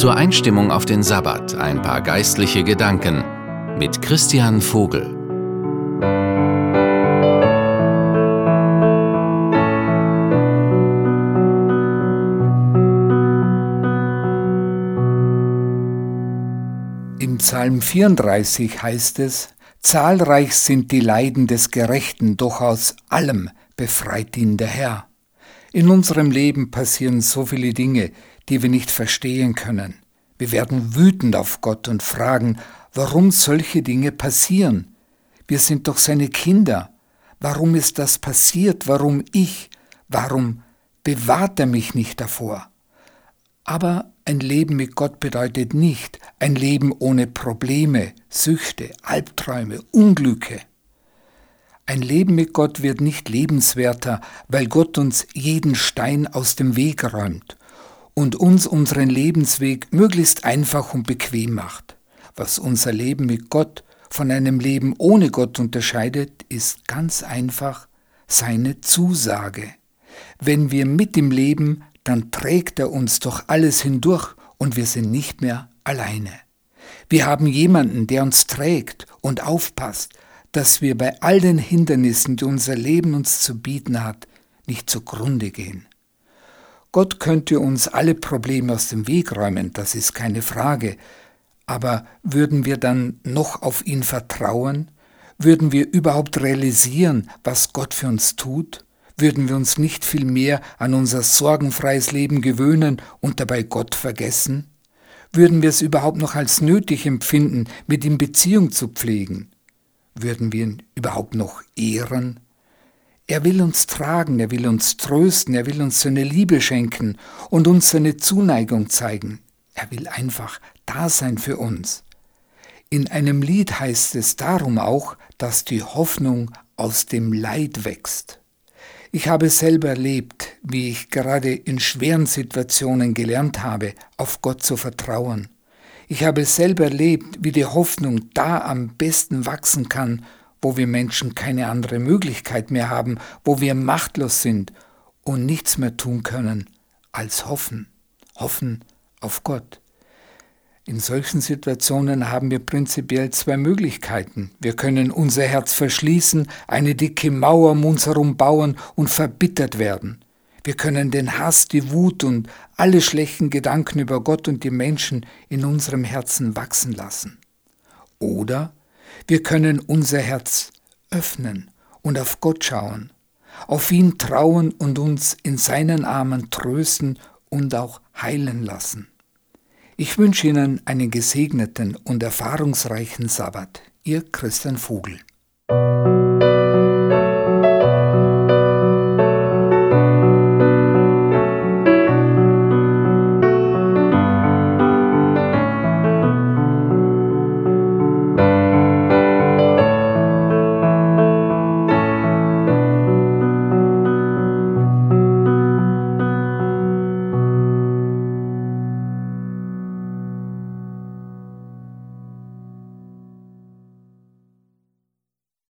Zur Einstimmung auf den Sabbat ein paar geistliche Gedanken mit Christian Vogel. Im Psalm 34 heißt es, Zahlreich sind die Leiden des Gerechten, doch aus allem befreit ihn der Herr. In unserem Leben passieren so viele Dinge, die wir nicht verstehen können. Wir werden wütend auf Gott und fragen, warum solche Dinge passieren. Wir sind doch seine Kinder. Warum ist das passiert? Warum ich? Warum bewahrt er mich nicht davor? Aber ein Leben mit Gott bedeutet nicht ein Leben ohne Probleme, Süchte, Albträume, Unglücke. Ein Leben mit Gott wird nicht lebenswerter, weil Gott uns jeden Stein aus dem Weg räumt und uns unseren Lebensweg möglichst einfach und bequem macht. Was unser Leben mit Gott von einem Leben ohne Gott unterscheidet, ist ganz einfach seine Zusage. Wenn wir mit ihm leben, dann trägt er uns doch alles hindurch und wir sind nicht mehr alleine. Wir haben jemanden, der uns trägt und aufpasst, dass wir bei all den Hindernissen, die unser Leben uns zu bieten hat, nicht zugrunde gehen. Gott könnte uns alle Probleme aus dem Weg räumen, das ist keine Frage, aber würden wir dann noch auf ihn vertrauen? Würden wir überhaupt realisieren, was Gott für uns tut? Würden wir uns nicht viel mehr an unser sorgenfreies Leben gewöhnen und dabei Gott vergessen? Würden wir es überhaupt noch als nötig empfinden, mit ihm Beziehung zu pflegen? Würden wir ihn überhaupt noch ehren? Er will uns tragen, er will uns trösten, er will uns seine Liebe schenken und uns seine Zuneigung zeigen. Er will einfach da sein für uns. In einem Lied heißt es darum auch, dass die Hoffnung aus dem Leid wächst. Ich habe selber erlebt, wie ich gerade in schweren Situationen gelernt habe, auf Gott zu vertrauen. Ich habe selber erlebt, wie die Hoffnung da am besten wachsen kann, wo wir Menschen keine andere Möglichkeit mehr haben, wo wir machtlos sind und nichts mehr tun können als hoffen, hoffen auf Gott. In solchen Situationen haben wir prinzipiell zwei Möglichkeiten. Wir können unser Herz verschließen, eine dicke Mauer um uns herum bauen und verbittert werden. Wir können den Hass, die Wut und alle schlechten Gedanken über Gott und die Menschen in unserem Herzen wachsen lassen. Oder wir können unser Herz öffnen und auf Gott schauen, auf ihn trauen und uns in seinen Armen trösten und auch heilen lassen. Ich wünsche Ihnen einen gesegneten und erfahrungsreichen Sabbat. Ihr Christian Vogel.